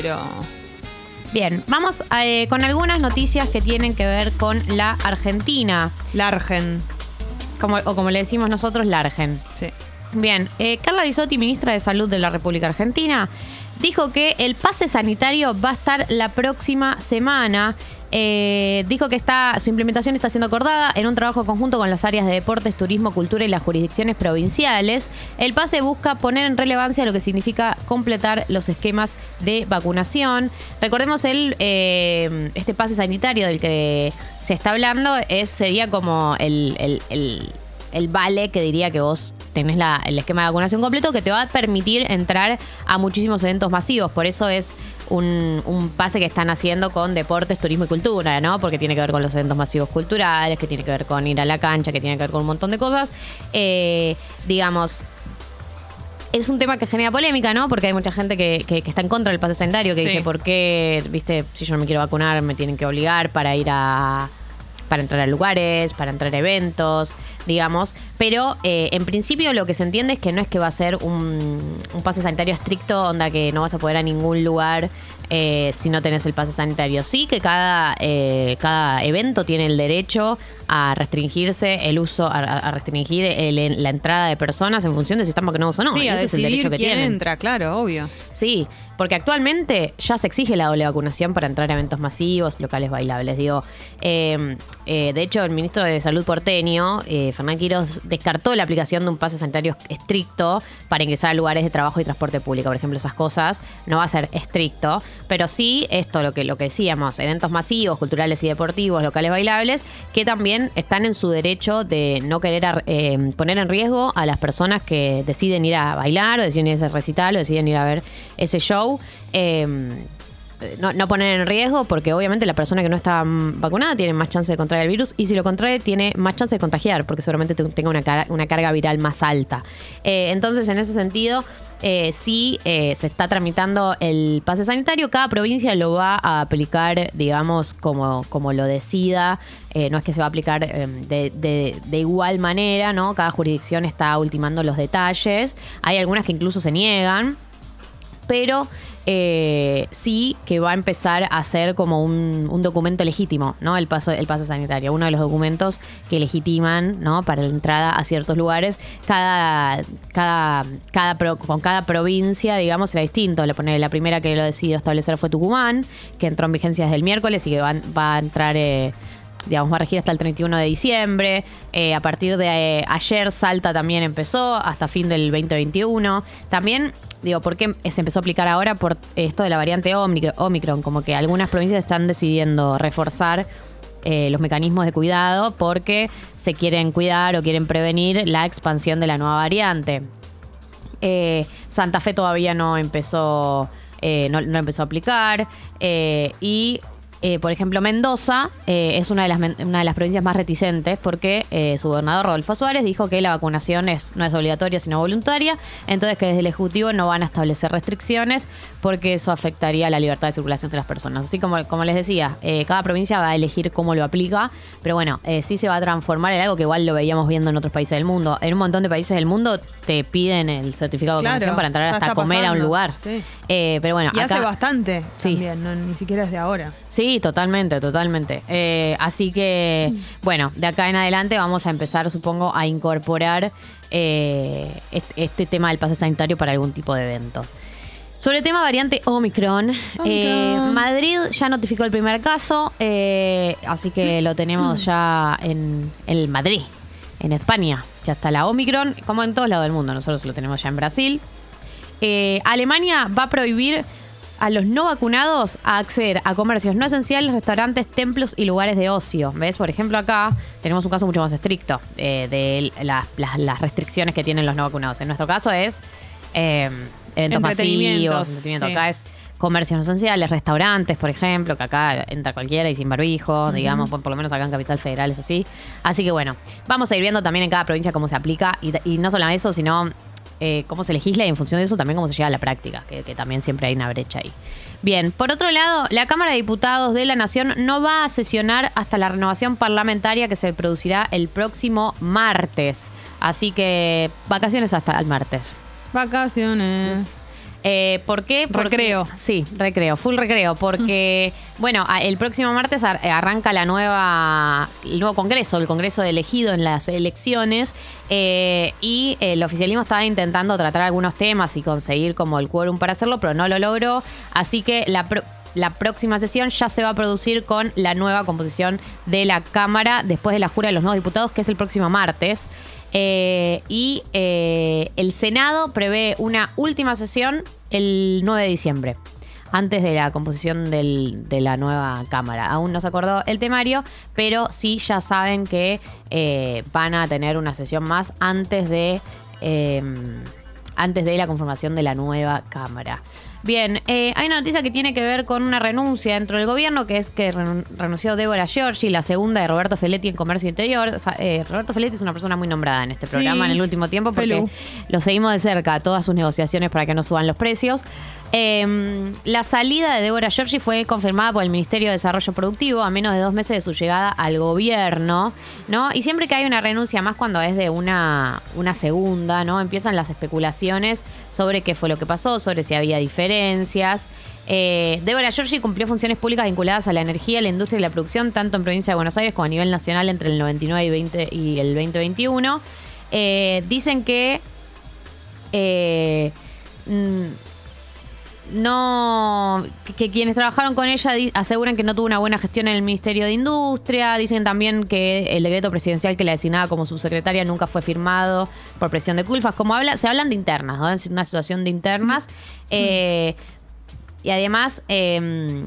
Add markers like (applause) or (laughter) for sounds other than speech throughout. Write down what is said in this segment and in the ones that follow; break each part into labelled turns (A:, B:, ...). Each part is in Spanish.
A: quiero.
B: Bien, vamos eh, con algunas noticias que tienen que ver con la Argentina.
A: Largen.
B: Como, o como le decimos nosotros, Largen.
A: Sí.
B: Bien, eh, Carla Bisotti, ministra de Salud de la República Argentina, dijo que el pase sanitario va a estar la próxima semana. Eh, dijo que está, su implementación está siendo acordada en un trabajo conjunto con las áreas de deportes, turismo, cultura y las jurisdicciones provinciales. El pase busca poner en relevancia lo que significa completar los esquemas de vacunación. Recordemos el eh, este pase sanitario del que se está hablando es sería como el, el vale que diría que vos tenés la- el esquema de vacunación completo que te va a permitir entrar a muchísimos eventos masivos. Por eso es un, un pase que están haciendo con deportes, turismo y cultura, ¿no? Porque tiene que ver con los eventos masivos culturales, que tiene que ver con ir a la cancha, que tiene que ver con un montón de cosas. Eh, digamos, es un tema que genera polémica, ¿no? Porque hay mucha gente que, que- que está en contra del pase sanitario, que
A: Sí.
B: dice, ¿por qué, viste, si yo no me quiero vacunar, me tienen que obligar para ir a para entrar a lugares, para entrar a eventos, digamos. Pero eh, en principio lo que se entiende es que no es que va a ser un, un pase sanitario estricto, onda que no vas a poder a ningún lugar eh, si no tenés el pase sanitario. Sí que cada, eh, cada evento tiene el derecho a restringirse el uso, a, a restringir el- la entrada de personas en función de si están vacunados o no.
A: sí, a
B: Ese es el derecho que
A: quién
B: tienen.
A: entra, claro, obvio.
B: Sí, porque actualmente ya se exige la doble vacunación para entrar a eventos masivos, locales bailables. Digo, eh, eh, de hecho, el ministro de Salud porteño, eh, Fernán Quiroz, descartó la aplicación de un pase sanitario estricto para ingresar a lugares de trabajo y transporte público. Por ejemplo, esas cosas no va a ser estricto, pero sí esto, lo que, lo que decíamos, eventos masivos, culturales y deportivos, locales bailables, que también están en su derecho de no querer eh, poner en riesgo a las personas que deciden ir a bailar o deciden ir a ese recital o deciden ir a ver ese show. Eh, no, no poner en riesgo porque obviamente la persona que no está mm, vacunada tiene más chance de contraer el virus y si lo contrae tiene más chance de contagiar porque seguramente te- tenga una, una carga viral más alta. Eh, entonces en ese sentido eh, sí eh, se está tramitando el pase sanitario, cada provincia lo va a aplicar digamos como, como lo decida, Eh, no es que se va a aplicar eh, de- de igual manera, ¿no? Cada jurisdicción está ultimando los detalles, hay algunas que incluso se niegan pero eh, sí que va a empezar a ser como un, documento legítimo, ¿no? El paso, el paso sanitario, uno de los documentos que legitiman, ¿no? Para la entrada a ciertos lugares. Con cada provincia, digamos, era distinto. La primera que lo decidió establecer fue Tucumán, que entró en vigencia desde el miércoles y que va, a entrar. eh, digamos, va a regir hasta el 31 de diciembre. Eh, a partir de eh, ayer, Salta también empezó, hasta fin del 2021. También, digo, ¿por qué se empezó a aplicar ahora? Por esto de la variante Omicron, como que algunas provincias están decidiendo reforzar eh, los mecanismos de cuidado porque se quieren cuidar o quieren prevenir la expansión de la nueva variante. Eh, Santa Fe todavía no empezó, eh, no, empezó a aplicar. y, eh, por ejemplo, Mendoza eh, es una de, las, una de las provincias más reticentes porque eh, su gobernador Rodolfo Suárez dijo que la vacunación es, no es obligatoria sino voluntaria. Entonces, que desde el Ejecutivo no van a establecer restricciones porque eso afectaría la libertad de circulación de las personas. Así como, como les decía, cada provincia va a elegir cómo lo aplica. Pero bueno, sí se va a transformar en algo que igual lo veíamos viendo en otros países del mundo. En un montón de países del mundo te piden el certificado de
A: Claro,
B: vacunación para entrar hasta comer a un lugar.
A: sí.
B: Pero bueno,
A: Y
B: acá,
A: hace bastante
B: Sí.
A: también, no, ni siquiera es de ahora.
B: Sí, totalmente, totalmente. Eh, así que, bueno, de acá en adelante vamos a empezar, supongo, a incorporar eh, este, este tema del pase sanitario para algún tipo de evento. Sobre el tema variante Omicron, eh, Madrid ya notificó el primer caso, así que lo tenemos ya en, en Madrid, en España. Ya está la Omicron, como en todos lados del mundo. Nosotros lo tenemos ya en Brasil. Alemania va a prohibir a los no vacunados a acceder a comercios no esenciales, restaurantes, templos y lugares de ocio. ¿Ves? Por ejemplo, acá tenemos un caso mucho más estricto eh, de la- las- las restricciones que tienen los no vacunados. En nuestro caso es eh, eventos
A: Entretenimientos,
B: masivos, entretenimiento.
A: sí.
B: Acá es comercios no esenciales, restaurantes, por ejemplo, que acá entra cualquiera y sin barbijo, digamos, por, por lo menos acá en Capital Federal es así. Así que bueno, vamos a ir viendo también en cada provincia cómo se aplica y, y no solamente eso, sino eh, cómo se legisla y en función de eso también cómo se llega a la práctica, que, que también siempre hay una brecha ahí. Bien, por otro lado, la Cámara de Diputados de la Nación no va a sesionar hasta la renovación parlamentaria que se producirá el próximo martes. Así que vacaciones hasta el martes.
A: Vacaciones.
B: Eh, ¿Por qué? Porque-
A: Recreo.
B: Sí, recreo, full recreo, porque, (laughs) bueno, el próximo martes ar- eh, arranca la nueva, el nuevo Congreso, el Congreso elegido en las elecciones, eh, y el oficialismo estaba intentando tratar algunos temas y conseguir como el quórum para hacerlo, pero no lo logró, así que la... la próxima sesión ya se va a producir con la nueva composición de la Cámara después de la jura de los nuevos diputados, que es el próximo martes. Eh, y eh, el Senado prevé una última sesión el 9 de diciembre, antes de la composición de la nueva Cámara. Aún no se acordó el temario, pero sí ya saben que eh, van a tener una sesión más antes de... antes de la conformación de la nueva Cámara. Bien, eh, hay una noticia que tiene que ver con una renuncia dentro del gobierno, que es que renun- renunció Débora Giorgi, la segunda de Roberto Feletti en Comercio Interior. O sea, eh, Roberto Feletti es una persona muy nombrada en este
A: Sí.
B: programa en el último tiempo porque lo seguimos de cerca, todas sus negociaciones para que no suban los precios. Eh, la salida de Débora Giorgi fue confirmada por el Ministerio de Desarrollo Productivo a menos de dos meses de su llegada al gobierno, ¿no? Y siempre que hay una renuncia, más cuando es de una, una segunda, ¿no? Empiezan las especulaciones sobre qué fue lo que pasó, sobre si había diferencias. Eh, Débora Giorgi cumplió funciones públicas vinculadas a la energía, la industria y la producción, tanto en provincia de Buenos Aires como a nivel nacional entre el 99 y, 20 y el 2021. Eh, dicen que eh, mm, no que, quienes trabajaron con ella aseguran que no tuvo una buena gestión en el Ministerio de Industria, dicen también que el decreto presidencial que la designaba como subsecretaria nunca fue firmado por presión de culpas, como habla, se hablan de internas, ¿no? es una situación de internas. Eh, y además, eh,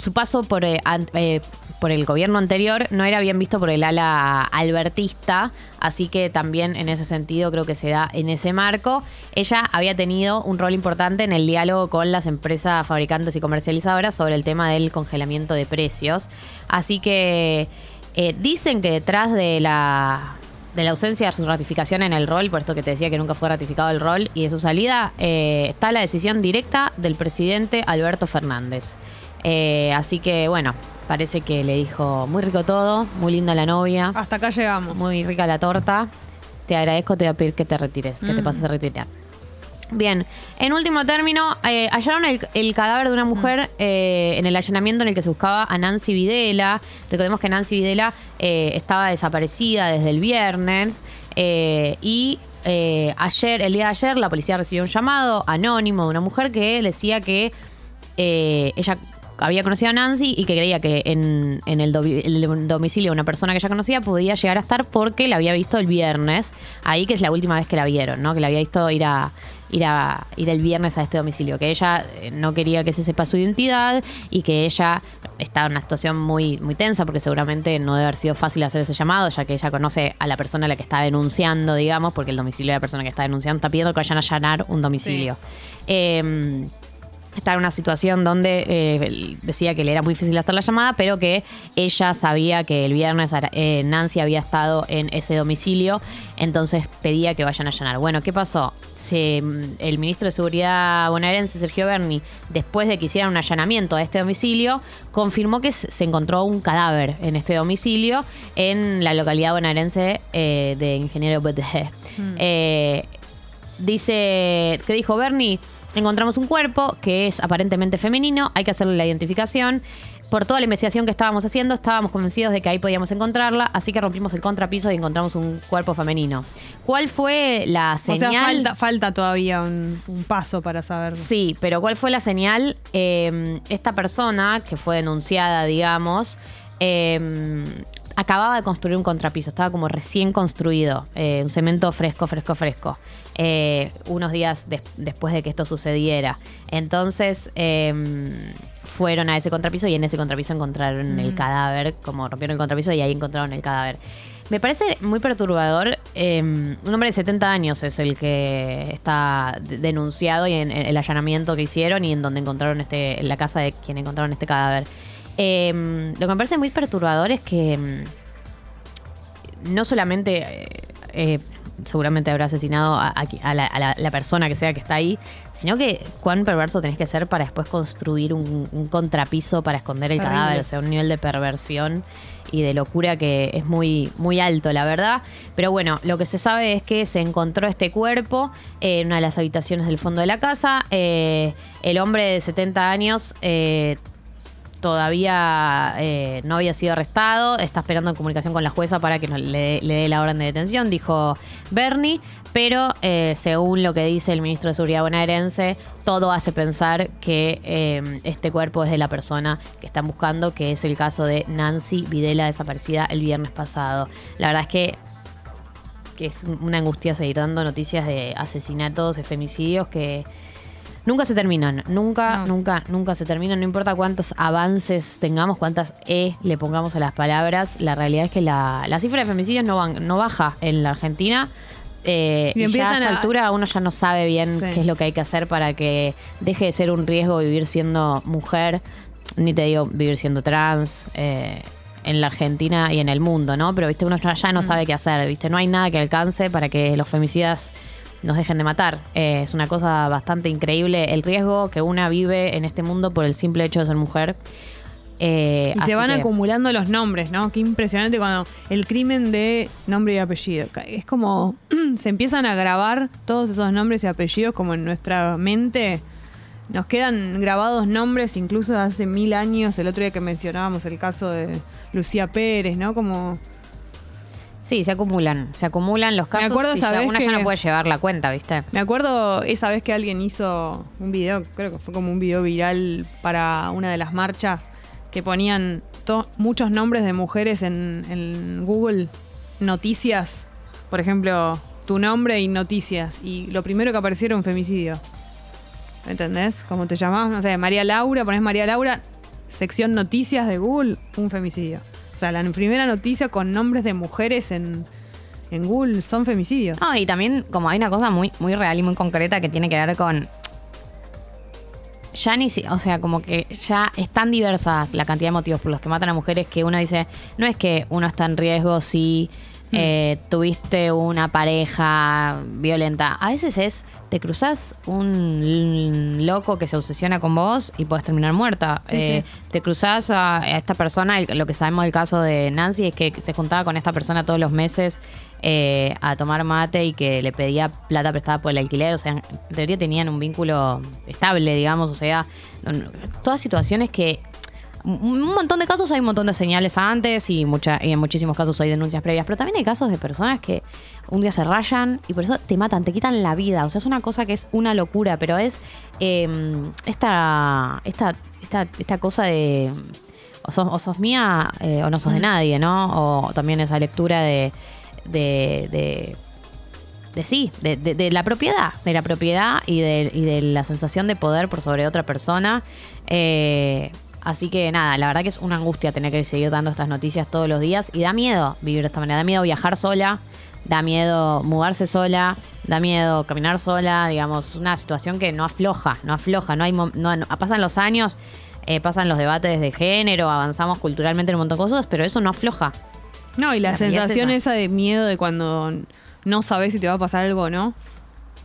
B: su paso por, eh, eh, por el gobierno anterior no era bien visto por el ala albertista, así que también en ese sentido creo que se da en ese marco. Ella había tenido un rol importante en el diálogo con las empresas fabricantes y comercializadoras sobre el tema del congelamiento de precios. Así que eh, dicen que detrás de la de la ausencia de su ratificación en el rol, por esto que te decía que nunca fue ratificado el rol, y de su salida, está la decisión directa del presidente Alberto Fernández. Eh, así que bueno, parece que le dijo muy rico todo, muy linda la novia,
A: Hasta acá llegamos.
B: muy rica la torta. Te agradezco, te voy a pedir que te retires, que te
A: Mm.
B: pases a retirar. Bien, en último término, eh, hallaron el, el cadáver de una mujer eh, en el allanamiento en el que se buscaba a Nancy Videla. Recordemos que Nancy Videla eh, estaba desaparecida desde el viernes y ayer, el día de ayer, la policía recibió un llamado anónimo de una mujer que decía que ella había conocido a Nancy y que creía que en, en el, domi- el domicilio de una persona que ella conocía podía llegar a estar porque la había visto el viernes, ahí que es la última vez que la vieron, ¿no? Que la había visto ir a ir a ir el viernes a este domicilio, que ella eh, no quería que se sepa su identidad y que ella estaba en una situación muy muy tensa porque seguramente no debe haber sido fácil hacer ese llamado, ya que ella conoce a la persona a la que está denunciando, digamos, porque el domicilio de la persona que está denunciando está pidiendo que vayan a allanar un domicilio. Eh, Está en una situación donde eh, decía que le era muy difícil hacer la llamada, pero que ella sabía que el viernes eh, Nancy había estado en ese domicilio, entonces pedía que vayan a allanar. Bueno, ¿qué pasó? Se- mm, el ministro de Seguridad bonaerense, Sergio Berni, después de que hicieran un allanamiento a este domicilio, confirmó que se encontró un cadáver en este domicilio en la localidad bonaerense eh, de Ingeniero BTG. Eh, dice, que dijo Bernie, encontramos un cuerpo que es aparentemente femenino, hay que hacerle la identificación. Por toda la investigación que estábamos haciendo, estábamos convencidos de que ahí podíamos encontrarla, así que rompimos el contrapiso y encontramos un cuerpo femenino. ¿Cuál fue la
A: O
B: señal?
A: sea, falta, falta todavía un, un paso para saber.
B: Sí, pero ¿cuál fue la señal? Eh, esta persona que fue denunciada, digamos, eh, acababa de construir un contrapiso, estaba como recién construido, eh, un cemento fresco, fresco, fresco, eh, unos días des- después de que esto sucediera. Entonces eh, fueron a ese contrapiso y en ese contrapiso encontraron el cadáver, como rompieron el contrapiso y ahí encontraron el cadáver. Me parece muy perturbador. eh, un hombre de 70 años es el que está de- denunciado y en, en el allanamiento que hicieron y en donde encontraron este, en la casa de quien encontraron este cadáver. Eh, lo que me parece muy perturbador es que mm, no solamente eh, eh,
C: seguramente habrá asesinado a, la, a la- la persona que sea que está ahí, sino que cuán perverso tenés que ser para después construir un, un contrapiso para esconder el
A: Terrible.
C: cadáver, o sea, un nivel de perversión y de locura que es muy, muy alto, la verdad. Pero bueno, lo que se sabe es que se encontró este cuerpo en una de las habitaciones del fondo de la casa. Eh, el hombre de 70 años eh, todavía eh, no había sido arrestado, está esperando en comunicación con la jueza para que le, le dé la orden de detención, dijo Bernie, pero eh, según lo que dice el ministro de Seguridad bonaerense, todo hace pensar que eh, este cuerpo es de la persona que están buscando, que es el caso de Nancy Videla desaparecida el viernes pasado. La verdad es que que es una angustia seguir dando noticias de asesinatos, de femicidios que nunca se terminan, nunca,
A: No.
C: nunca, nunca se terminan, no importa cuántos avances tengamos, cuántas E le pongamos a las palabras, la realidad es que la, la cifra de femicidios no, van- no baja en la Argentina. eh,
A: Y
C: y, ya a esta
A: a-
C: altura uno ya no sabe bien
A: Sí.
C: qué es lo que hay que hacer para que deje de ser un riesgo vivir siendo mujer, ni te digo vivir siendo trans, eh, en la Argentina y en el mundo, ¿no? Pero, viste, uno ya, ya
A: Mm.
C: no sabe qué hacer, viste, no hay nada que alcance para que los femicidas nos dejen de matar. Eh, es una cosa bastante increíble el riesgo que una vive en este mundo por el simple hecho de ser mujer. Eh,
A: Y se van
C: que-
A: acumulando los nombres, ¿no? Qué impresionante cuando el crimen de nombre y apellido. Es como (clears throat) se empiezan a grabar todos esos nombres y apellidos como en nuestra mente. Nos quedan grabados nombres incluso de hace mil años. El otro día que mencionábamos el caso de Lucía Pérez, ¿no? Como
C: Sí, se acumulan, se acumulan los casos
A: acuerdo,
C: y ya
A: ¿sabés
C: una ya
A: que-
C: no puede llevar la cuenta, ¿viste?
A: Me acuerdo esa vez que alguien hizo un video, creo que fue como un video viral para una de las marchas, que ponían to- muchos nombres de mujeres en, en Google Noticias. Por ejemplo, tu nombre y noticias. Y lo primero que aparecieron un femicidio. ¿Entendés? Como te llamabas, no sé, María Laura, pones María Laura, sección noticias de Google, un femicidio. O sea, la primera noticia con nombres de mujeres en, en Google son femicidios.
B: No, y también como hay una cosa muy, muy real y muy concreta que tiene que ver con... Ya ni si, o sea, como que ya es tan diversa la cantidad de motivos por los que matan a mujeres que uno dice, no es que uno está en riesgo si eh, tuviste una pareja violenta. A veces es, te cruzas un loco que se obsesiona con vos y puedes terminar muerta.
A: Sí,
B: Eh,
A: sí.
B: te cruzas a, a esta persona, lo que sabemos del caso de Nancy es que se juntaba con esta persona todos los meses eh, a tomar mate y que le pedía plata prestada por el alquiler. O sea, en teoría tenían un vínculo estable, digamos. O sea, todas situaciones que. Un montón de casos hay un montón de señales antes y, mucha, y en muchísimos casos hay denuncias previas, pero también hay casos de personas que un día se rayan y por eso te matan, te quitan la vida. O sea, es una cosa que es una locura, pero es eh, esta, esta, esta, esta cosa de o sos, o sos mía eh, o no sos de nadie, ¿no? O también esa lectura de, de, de, de sí, de, de- de la propiedad, de la propiedad y de, y de la sensación de poder por sobre otra persona. Eh, así que nada, la verdad que es una angustia tener que seguir dando estas noticias todos los días y da miedo vivir de esta manera, da miedo viajar sola, da miedo mudarse sola, da miedo caminar sola, digamos, una situación que no afloja, no afloja, no hay no, no- pasan los años, eh, pasan los debates de género, avanzamos culturalmente en un montón de cosas, pero eso no afloja.
A: No, y la,
B: La realidad es
A: sensación
B: esa.
A: esa. de miedo de cuando no sabes si te va a pasar algo o no.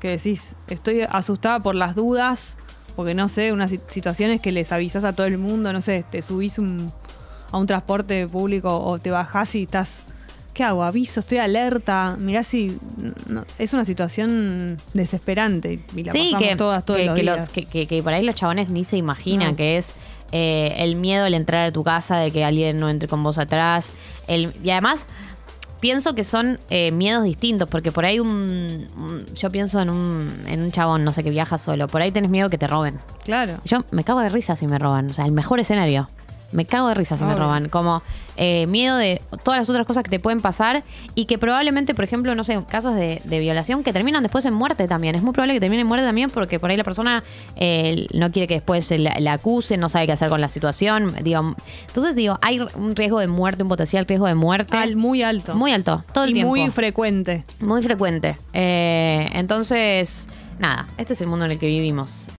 A: Que decís, estoy asustada por las dudas, porque no sé, unas si- situaciones que les avisas a todo el mundo, no sé, te subís un- a un transporte público o te bajás y estás, ¿qué hago? Aviso, estoy alerta, mirá si... no, es una situación desesperante y la
B: sí, que,
A: todas todos
B: que,
A: los
B: que
A: días.
B: los- que- que- que por ahí los chabones ni se imaginan
A: No.
B: que es eh, el miedo al entrar a tu casa, de que alguien no entre con vos atrás. El, y además, pienso que son eh, miedos distintos, porque por ahí un, un- Yo pienso en un, en un chabón, no sé, que viaja solo. Por ahí tenés miedo que te roben.
A: Claro.
B: Yo me cago de risa si me roban. O sea, el mejor escenario. Me cago de risa si me roban. Como eh, miedo de todas las otras cosas que te pueden pasar y que probablemente, por ejemplo, no sé, casos de, de violación que terminan después en muerte también. Es muy probable que termine en muerte también porque por ahí la persona eh, no quiere que después la, la acusen, no sabe qué hacer con la situación. Digo, entonces, digo, hay un riesgo de muerte, un potencial riesgo de muerte.
A: Al- muy alto.
B: muy alto, todo el
A: y
B: tiempo.
A: muy frecuente.
B: Muy frecuente. Eh, entonces, nada, este es el mundo en el que vivimos.